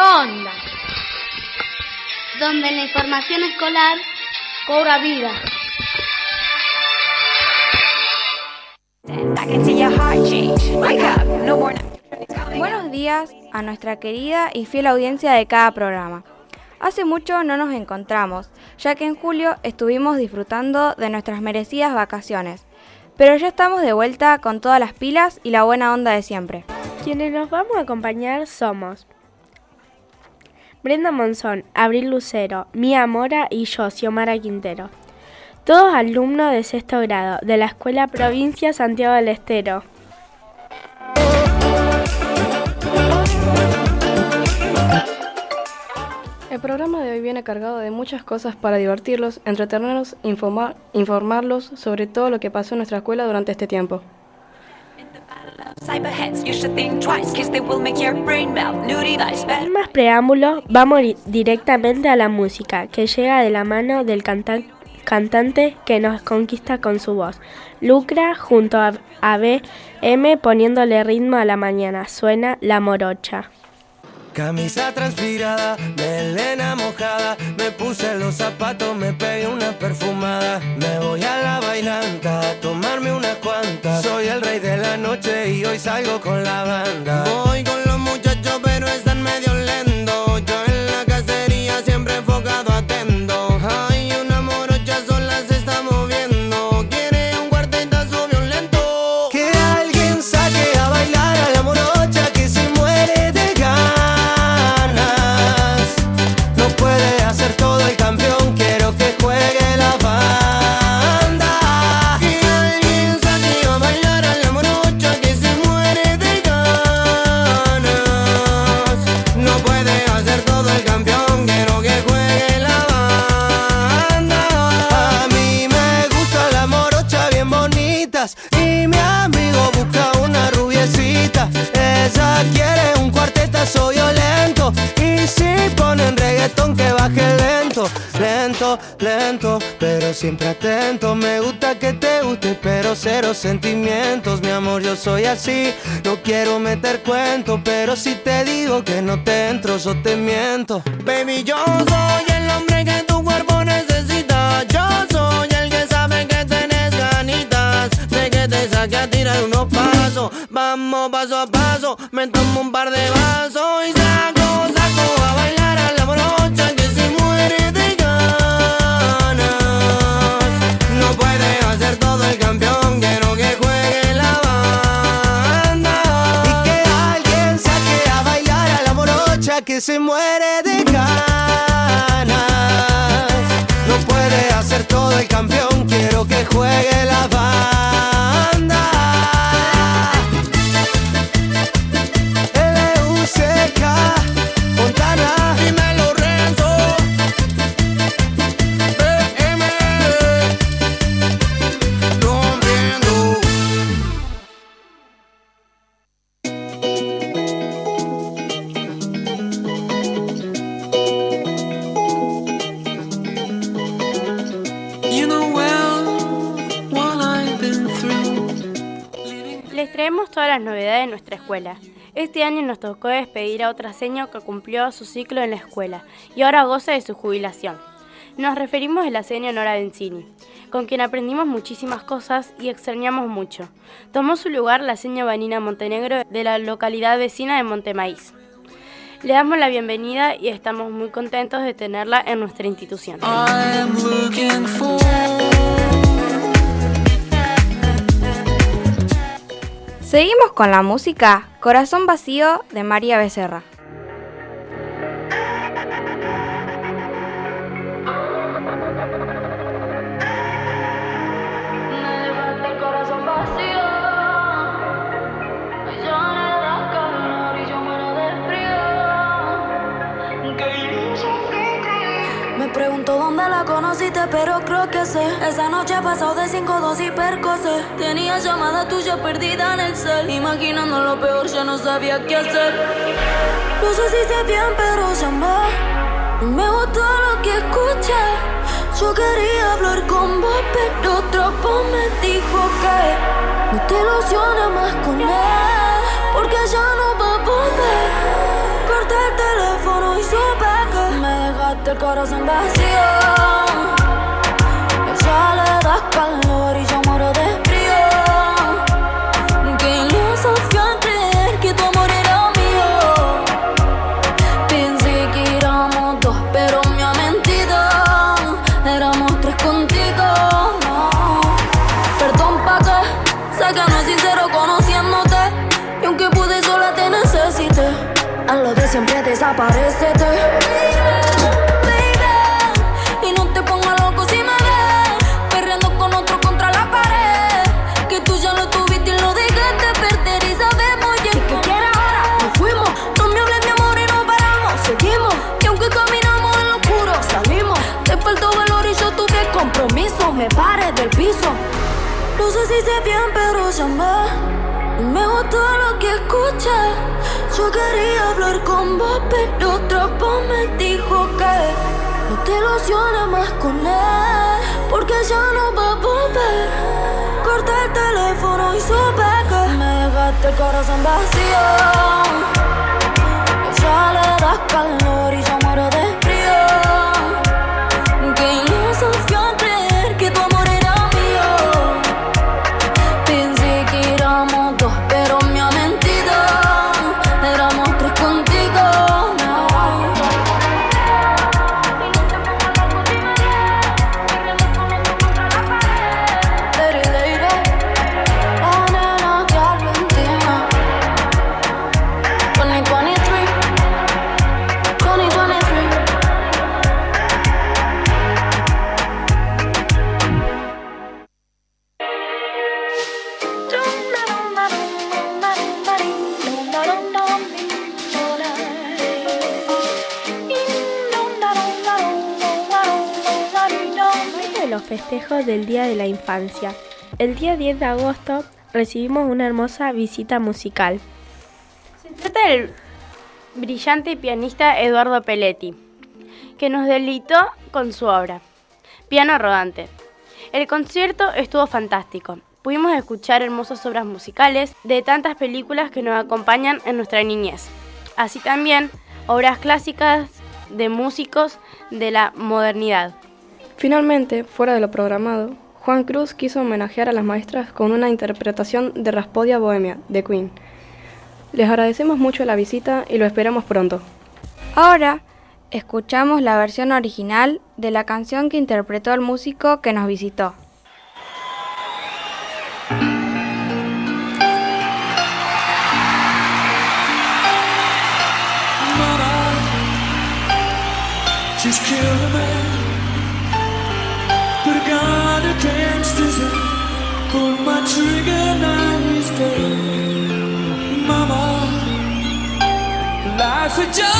onda? Donde la información escolar cobra vida. Buenos días a nuestra querida y fiel audiencia de cada programa. Hace mucho no nos encontramos, ya que en julio estuvimos disfrutando de nuestras merecidas vacaciones, pero ya estamos de vuelta con todas las pilas y la buena onda de siempre. Quienes nos vamos a acompañar somos Brenda Monzón, Abril Lucero, Mía Mora y yo, Xiomara Quintero. Todos alumnos de sexto grado de la Escuela Provincia Santiago del Estero. El programa de hoy viene cargado de muchas cosas para divertirlos, entretenerlos, informar, informarlos sobre todo lo que pasó en nuestra escuela durante este tiempo. Sin más preámbulo, vamos directamente a la música, que llega de la mano del cantante que nos conquista con su voz. Lucra junto a, a BM poniéndole ritmo a la mañana. Suena La Morocha. Camisa transpirada, melena mojada, me puse los zapatos, me pegué una perfumada. Me voy a la bailanta a tomarme una cuanta. Soy el rey de la noche y hoy salgo con la banda. Voy con los muchachos, pero están lento, pero siempre atento. Me gusta que te guste, pero cero sentimientos, mi amor, yo soy así. No quiero meter cuento, pero si te digo que no te entro, yo te miento. Baby, yo soy el hombre que tu cuerpo necesita. Yo soy el que sabe que tenés ganitas de que te saque a tirar unos pasos. Vamos paso a paso, me tomo un par de se muere de ganas. No puede hacer todo el campeón, quiero que juegue la banda. Este año nos tocó despedir a otra seño que cumplió su ciclo en la escuela y ahora goza de su jubilación. Nos referimos a la señora Nora Benzini, con quien aprendimos muchísimas cosas y extrañamos mucho. Tomó su lugar la señora Vanina Montenegro de la localidad vecina de Montemaíz. Le damos la bienvenida y estamos muy contentos de tenerla en nuestra institución. Seguimos con la música Corazón Vacío de María Becerra. Pero creo que sé. Esa noche pasó de 5-2 y percose. Tenía llamada tuya perdida en el cel. Imaginando lo peor, ya no sabía qué hacer. No sé si sé bien, pero llamé. Me gustó lo que escuché. Yo quería hablar con vos, pero otra voz me dijo que no te ilusiones más con él. Porque ya no va a volver. Corté el teléfono y supe que me dejaste el corazón vacío. Ya le das calor y yo muero de frío. Qué ilusión creer que tu amor era mío. Pensé que éramos dos, pero me ha mentido. Éramos tres contigo. No. Perdón pa' que sé que no es sincero conociéndote. Y aunque pude sola te necesité. A lo de siempre desaparecete. Me paré del piso. No sé si sé bien, pero llamé. Me gustó lo que escuché. Yo quería hablar con vos, pero otra voz me dijo que no te ilusiones más con él, porque ya no va a volver. Corté el teléfono y supe que me dejaste el corazón vacío. Ya le das calor y yo muero del Día de la Infancia. El día 10 de agosto recibimos una hermosa visita musical. Se trata del brillante pianista Eduardo Pelletti, que nos deleitó con su obra, Piano Rodante. El concierto estuvo fantástico. Pudimos escuchar hermosas obras musicales de tantas películas que nos acompañan en nuestra niñez. Así también obras clásicas de músicos de la modernidad. Finalmente, fuera de lo programado, Juan Cruz quiso homenajear a las maestras con una interpretación de Raspodia Bohemia, de Queen. Les agradecemos mucho la visita y lo esperamos pronto. Ahora escuchamos la versión original de la canción que interpretó el músico que nos visitó. Life's a joke.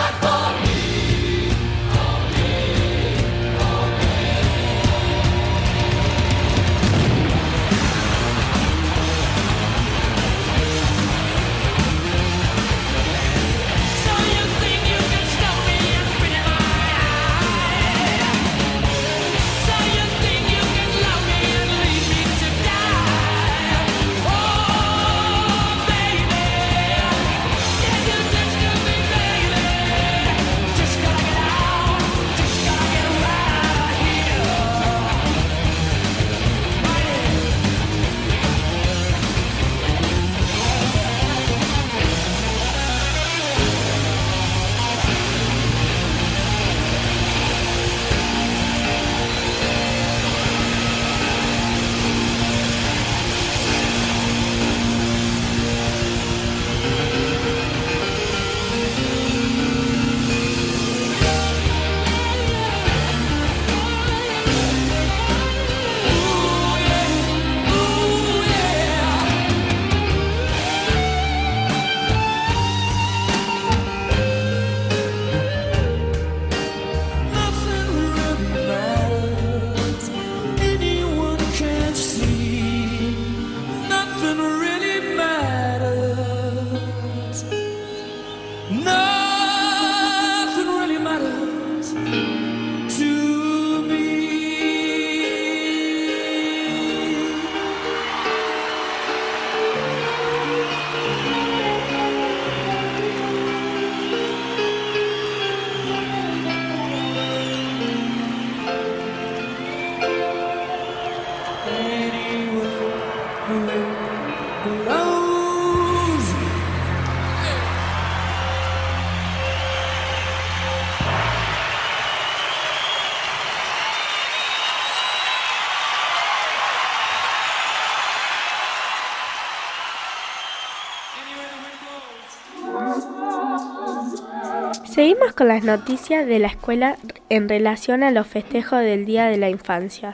Seguimos con las noticias de la escuela en relación a los festejos del Día de la Infancia.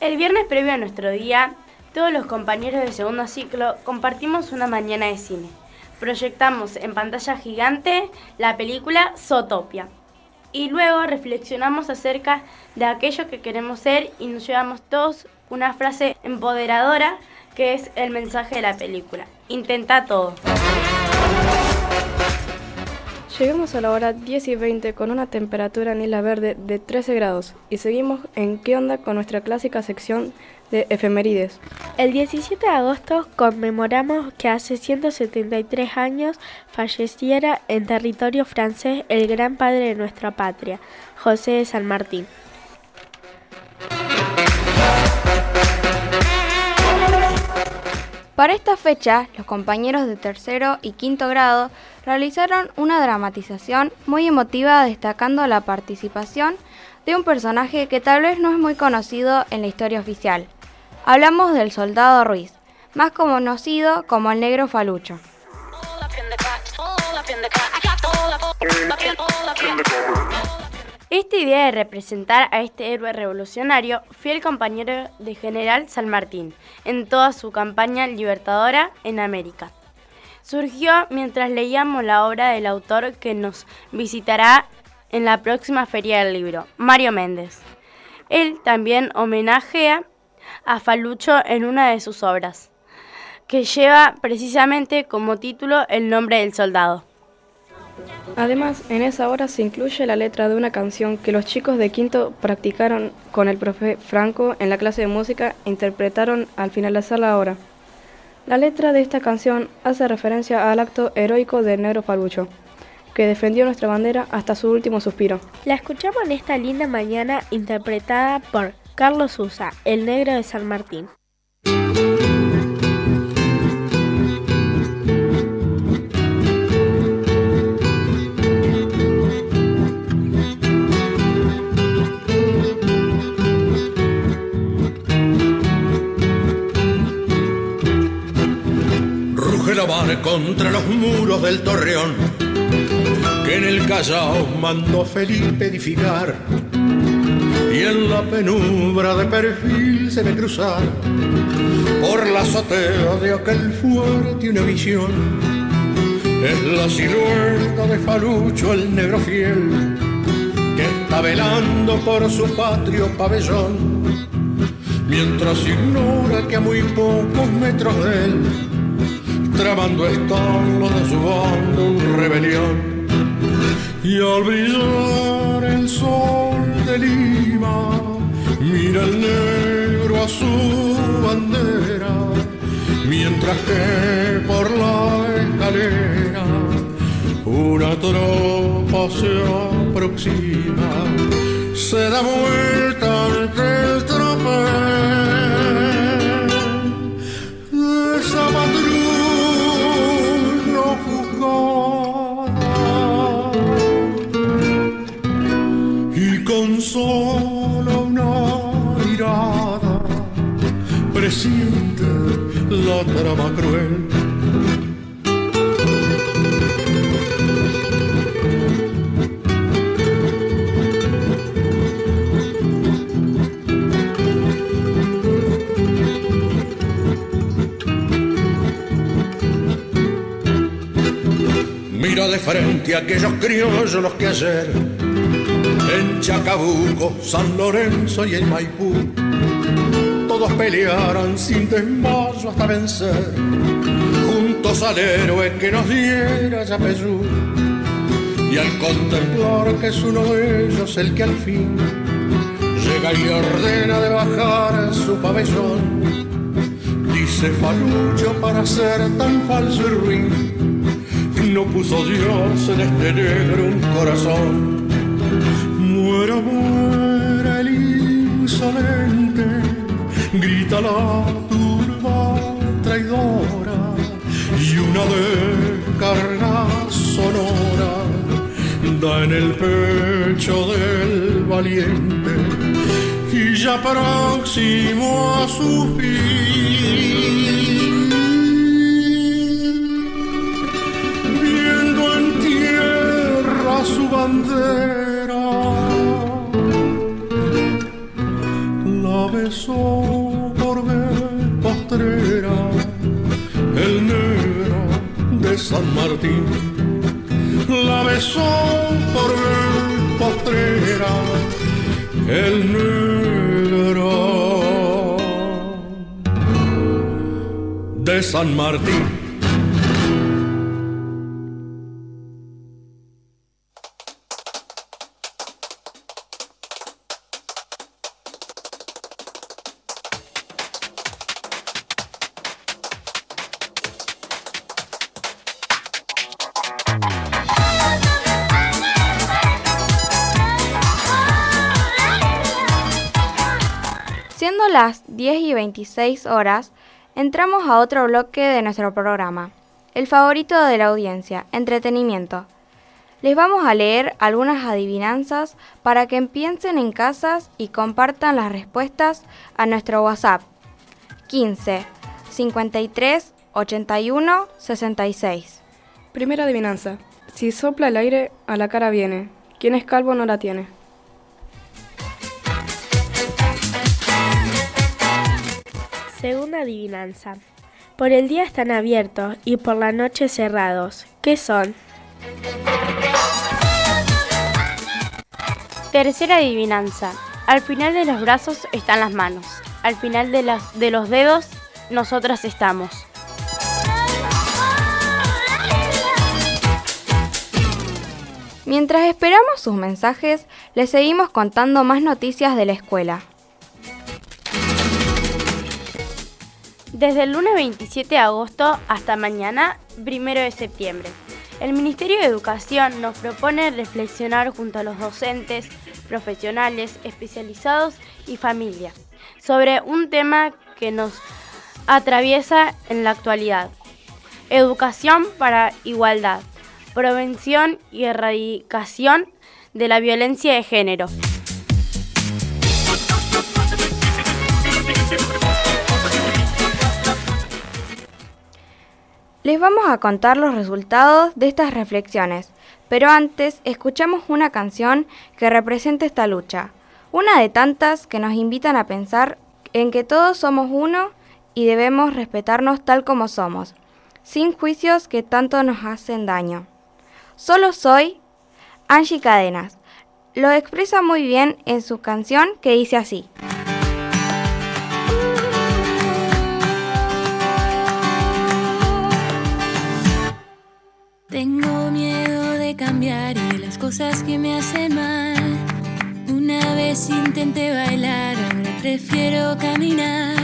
El viernes previo a nuestro día, todos los compañeros de segundo ciclo compartimos una mañana de cine. Proyectamos en pantalla gigante la película Zootopia. Y luego reflexionamos acerca de aquello que queremos ser y nos llevamos todos una frase empoderadora que es el mensaje de la película. Intenta todo. Llegamos a la hora 10 y 20 con una temperatura en Isla Verde de 13 grados y seguimos en qué onda con nuestra clásica sección de efemérides. El 17 de agosto conmemoramos que hace 173 años falleciera en territorio francés el gran padre de nuestra patria, José de San Martín. Para esta fecha, los compañeros de tercero y quinto grado realizaron una dramatización muy emotiva destacando la participación de un personaje que tal vez no es muy conocido en la historia oficial. Hablamos del soldado Ruiz, más conocido como el negro falucho. Esta idea de representar a este héroe revolucionario fue el compañero de General San Martín en toda su campaña libertadora en América. Surgió mientras leíamos la obra del autor que nos visitará en la próxima feria del libro, Mario Méndez. Él también homenajea a Falucho en una de sus obras, que lleva precisamente como título el nombre del soldado. Además, en esa obra se incluye la letra de una canción que los chicos de quinto practicaron con el profe Franco en la clase de música e interpretaron al finalizar la obra. La letra de esta canción hace referencia al acto heroico del negro Falucho, que defendió nuestra bandera hasta su último suspiro. La escuchamos en esta linda mañana interpretada por Carlos Sousa, el negro de San Martín. Mar contra los muros del torreón que en el Callao mandó Felipe edificar y en la penumbra de perfil se ve cruzar por la azotea de aquel fuerte una visión. Es la silueta de Falucho el negro fiel que está velando por su patrio pabellón mientras ignora que a muy pocos metros de él tramando están los de su banda un rebelión. Y al brillar el sol de Lima mira el negro a su bandera mientras que por la escalera una tropa se aproxima se da vuelta ante la trama cruel. Mira de frente a aquellos criollos los que ayer en Chacabuco, San Lorenzo y en Maipú todos pelearon sin hasta vencer juntos al héroe que nos diera Yapeyú y al contemplar que es uno de ellos el que al fin llega y le ordena de bajar su pabellón dice Falucho para ser tan falso y ruin no puso Dios en este negro un corazón. Muera, muera el insolente, grita una descarga sonora da en el pecho del valiente y ya próximo a su fin su bandera. La besó por ver postrera San Martín. La besó por postrera el negro de San Martín. 10 y 26 horas, entramos a otro bloque de nuestro programa, el favorito de la audiencia, entretenimiento. Les vamos a leer algunas adivinanzas para que piensen en casas y compartan las respuestas a nuestro WhatsApp 15 53 81 66. Primera adivinanza. Si sopla el aire, a la cara viene. Quien es calvo no la tiene. Segunda adivinanza. Por el día están abiertos y por la noche cerrados. ¿Qué son? Tercera adivinanza. Al final de los brazos están las manos. Al final de, las- de los dedos, nosotras estamos. Mientras esperamos sus mensajes, les seguimos contando más noticias de la escuela. Desde el lunes 27 de agosto hasta mañana 1 de septiembre, el Ministerio de Educación nos propone reflexionar junto a los docentes, profesionales, especializados y familia sobre un tema que nos atraviesa en la actualidad. Educación para igualdad, prevención y erradicación de la violencia de género. Les vamos a contar los resultados de estas reflexiones, pero antes escuchamos una canción que representa esta lucha, una de tantas que nos invitan a pensar en que todos somos uno y debemos respetarnos tal como somos, sin juicios que tanto nos hacen daño. Solo soy Angie Cadenas. Lo expresa muy bien en su canción que dice así. Y las cosas que me hacen mal. Una vez intenté bailar, ahora prefiero caminar.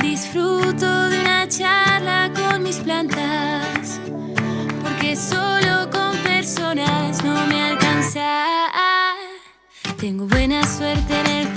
Disfruto de una charla con mis plantas, porque solo con personas no me alcanza. Tengo buena suerte en el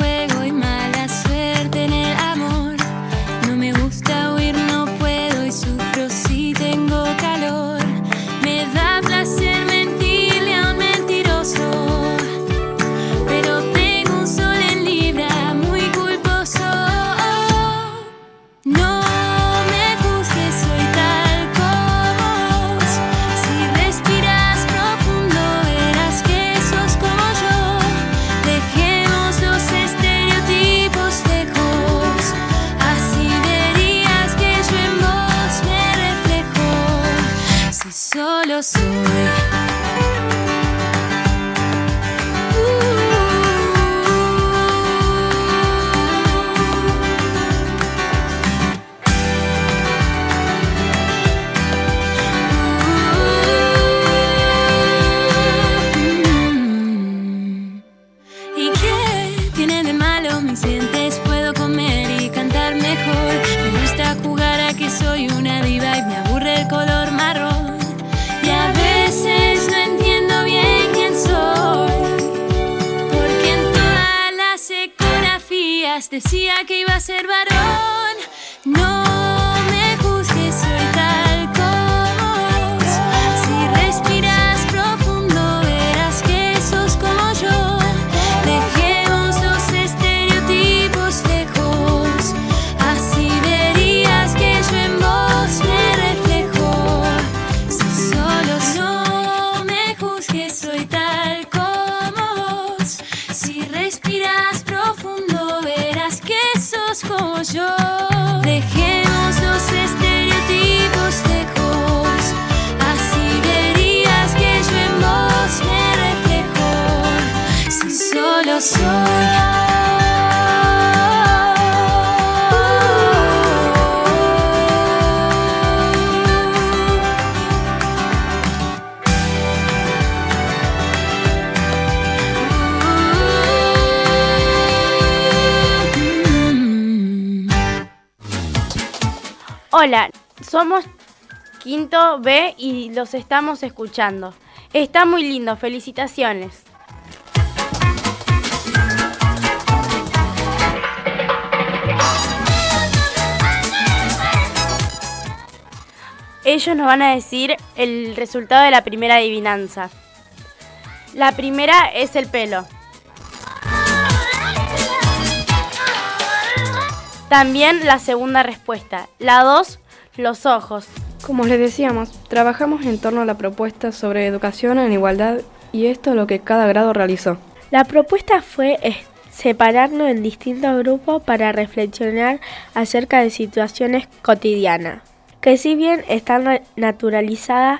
Hola, somos Quinto B y los estamos escuchando. Está muy lindo, felicitaciones. Ellos nos van a decir el resultado de la primera adivinanza. La primera es el pelo. También la segunda respuesta. La dos, los ojos. Como les decíamos, trabajamos en torno a la propuesta sobre educación en igualdad y esto es lo que cada grado realizó. La propuesta fue separarnos en distintos grupos para reflexionar acerca de situaciones cotidianas, que si bien están naturalizadas,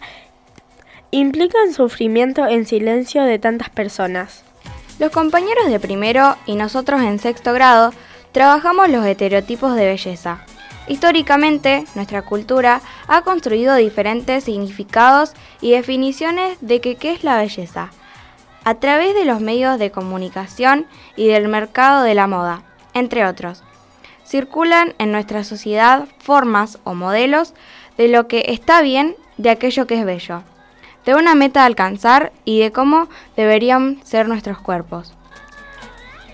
implican sufrimiento en silencio de tantas personas. Los compañeros de primero y nosotros en sexto grado trabajamos los estereotipos de belleza. Históricamente, nuestra cultura ha construido diferentes significados y definiciones de qué es la belleza, a través de los medios de comunicación y del mercado de la moda, entre otros. Circulan en nuestra sociedad formas o modelos de lo que está bien de aquello que es bello, de una meta a alcanzar y de cómo deberían ser nuestros cuerpos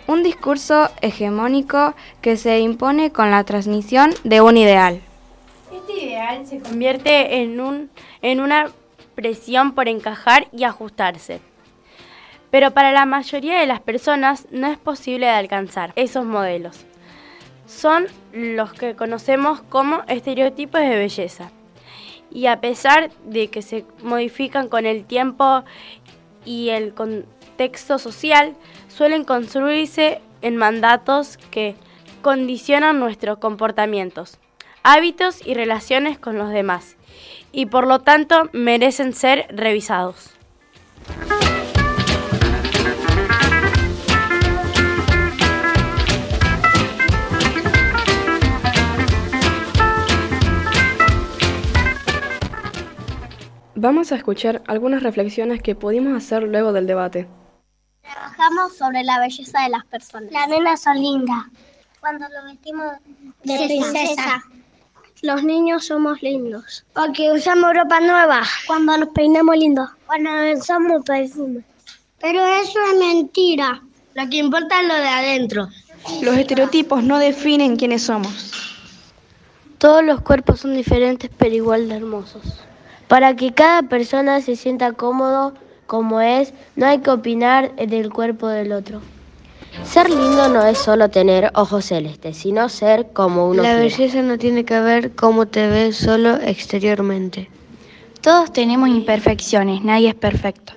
un discurso hegemónico que se impone con la transmisión de un ideal. Este ideal se convierte en, un, en una presión por encajar y ajustarse. Pero para la mayoría de las personas no es posible de alcanzar esos modelos. Son los que conocemos como estereotipos de belleza. Y a pesar de que se modifican con el tiempo y el contexto social, suelen construirse en mandatos que condicionan nuestros comportamientos, hábitos y relaciones con los demás, y por lo tanto merecen ser revisados. Vamos a escuchar algunas reflexiones que pudimos hacer luego del debate. Trabajamos sobre la belleza de las personas. Las nenas son lindas. Cuando lo vestimos de princesa. Los niños somos lindos. Porque usamos ropa nueva. Cuando nos peinamos lindos. Cuando usamos perfume. Pero eso es mentira. Lo que importa es lo de adentro. Los estereotipos no definen quiénes somos. Todos los cuerpos son diferentes pero igual de hermosos. Para que cada persona se sienta cómodo como es, no hay que opinar del cuerpo del otro. Ser lindo no es solo tener ojos celestes, sino ser como uno La belleza no tiene que ver cómo te ves solo exteriormente. Todos tenemos imperfecciones, nadie es perfecto.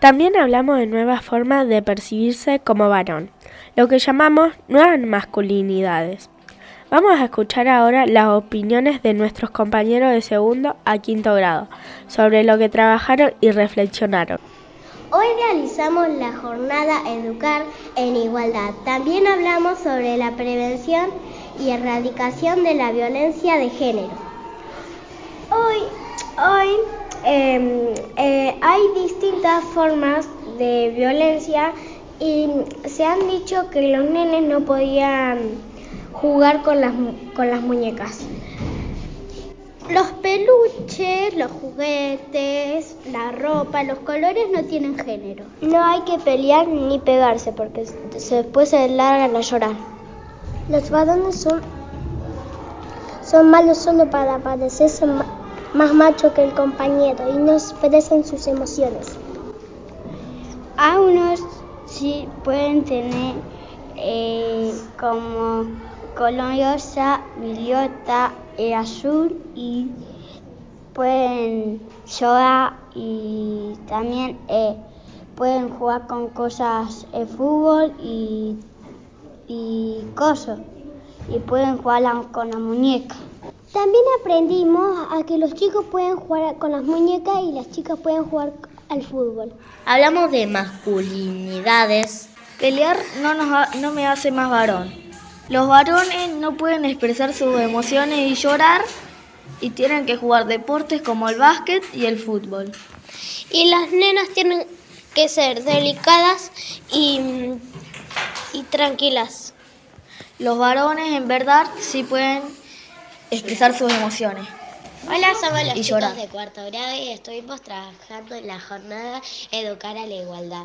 También hablamos de nuevas formas de percibirse como varón, lo que llamamos nuevas masculinidades. Vamos a escuchar ahora las opiniones de nuestros compañeros de segundo a quinto grado sobre lo que trabajaron y reflexionaron. Hoy realizamos la jornada Educar en Igualdad. También hablamos sobre la prevención y erradicación de la violencia de género. Hoy, hoy em, eh, hay distintas formas de violencia y se han dicho que los nenes no podían jugar con las, con las muñecas. Los peluches, los juguetes, la ropa, los colores no tienen género. No hay que pelear ni pegarse porque después se largan a llorar. Los varones son, son malos solo para parecerse más macho que el compañero y no expresan sus emociones. A unos sí pueden tener eh, como colorosa, violeta, azul y pueden llorar y también eh, pueden jugar con cosas de fútbol y, y cosas y pueden jugar con la muñeca. También aprendimos a que los chicos pueden jugar con las muñecas y las chicas pueden jugar al fútbol. Hablamos de masculinidades. Pelear no, nos no me hace más varón. Los varones no pueden expresar sus emociones y llorar y tienen que jugar deportes como el básquet y el fútbol. Y las nenas tienen que ser delicadas y, y tranquilas. Los varones en verdad sí pueden expresar sus emociones. Hola, somos los Y chicos llorar. de cuarto grado y estuvimos trabajando en la jornada Educar a la Igualdad.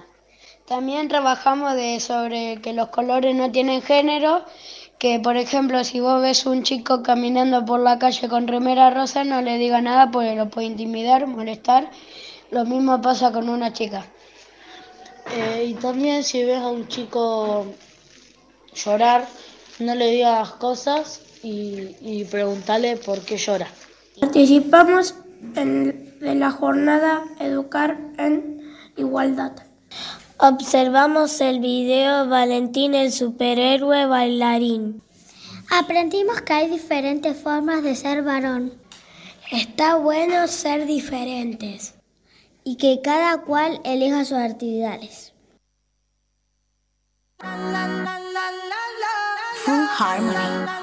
También trabajamos de sobre que los colores no tienen género, que por ejemplo si vos ves un chico caminando por la calle con remera rosa no le diga nada porque lo puede intimidar, molestar. Lo mismo pasa con una chica. Eh, y también si ves a un chico llorar, no le digas cosas y, y preguntale por qué llora. Participamos en, de la jornada Educar en Igualdad. Observamos el video Valentín el superhéroe bailarín. Aprendimos que hay diferentes formas de ser varón. Está bueno ser diferentes y que cada cual elija sus actividades. Full Harmony.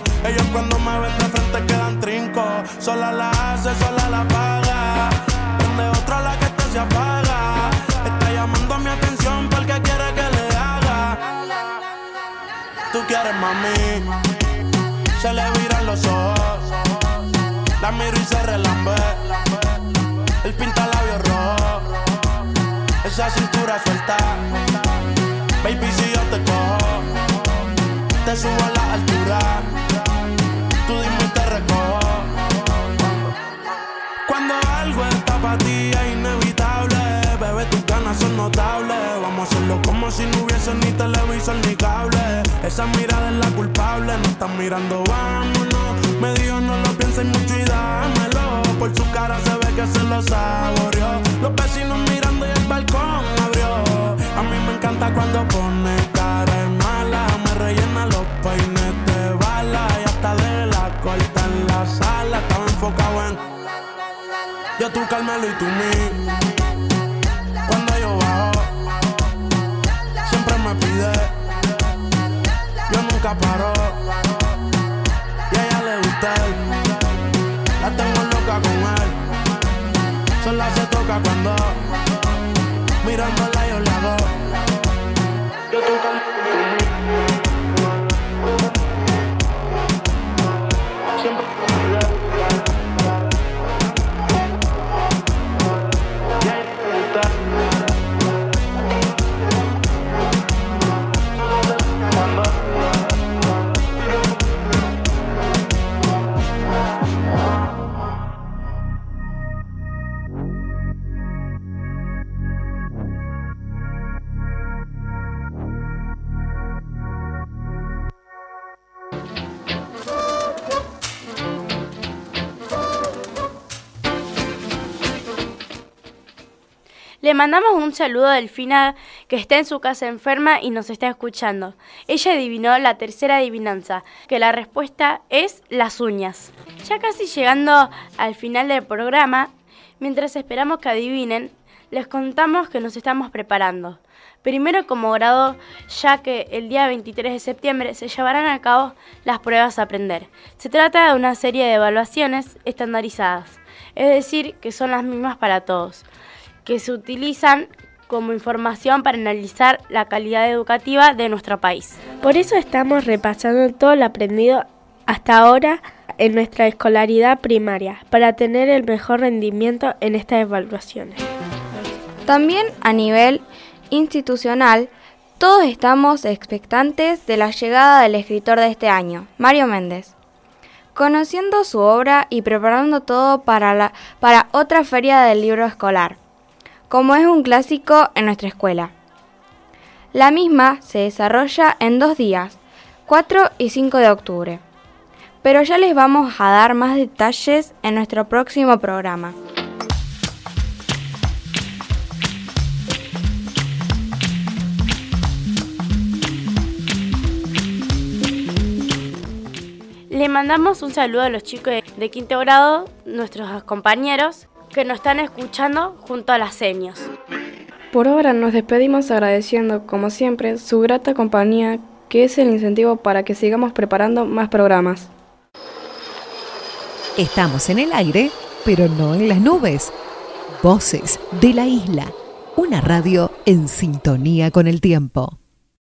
Ellos cuando me ven de frente quedan trinco. Sola la hace, sola la paga. Donde otra la que te se apaga. Está llamando mi atención porque quiere que le haga. Tú quieres mami. Se le viran los ojos. La miro y se relambe. El pinta labios rojo. Esa cintura suelta. Baby, si yo te cojo, te subo a la altura. Ti es inevitable, bebé, tus ganas son notables. Vamos a hacerlo como si no hubiese ni televisor ni cable. Esa mirada es la culpable, no están mirando, vámonos. Me dijo no lo pienses mucho y dámelo. Por su cara se ve que se lo saboreó. Los vecinos mirando y el balcón abrió. A mí me encanta cuando pone tú Carmelo y tú mí. Cuando yo bajo, siempre me pide. Yo nunca paro. Y a ella le gusta. La tengo loca con él. Sola se toca cuando mirándola Le mandamos un saludo a Delfina que está en su casa enferma y nos está escuchando. Ella adivinó la tercera adivinanza, que la respuesta es las uñas. Ya casi llegando al final del programa, mientras esperamos que adivinen, les contamos que nos estamos preparando. Primero como grado, ya que el día 23 de septiembre se llevarán a cabo las pruebas a aprender. Se trata de una serie de evaluaciones estandarizadas, es decir, que son las mismas para todos que se utilizan como información para analizar la calidad educativa de nuestro país. Por eso estamos repasando todo lo aprendido hasta ahora en nuestra escolaridad primaria para tener el mejor rendimiento en estas evaluaciones. También a nivel institucional, todos estamos expectantes de la llegada del escritor de este año, Mario Méndez. Conociendo su obra y preparando todo para, la, para otra feria del libro escolar, como es un clásico en nuestra escuela. La misma se desarrolla en dos días, 4 y 5 de octubre. Pero ya les vamos a dar más detalles en nuestro próximo programa. Le mandamos un saludo a los chicos de, quinto grado, nuestros compañeros, que nos están escuchando junto a las señas. Por ahora nos despedimos agradeciendo, como siempre, su grata compañía, que es el incentivo para que sigamos preparando más programas. Estamos en el aire, pero no en las nubes. Voces de la isla, una radio en sintonía con el tiempo.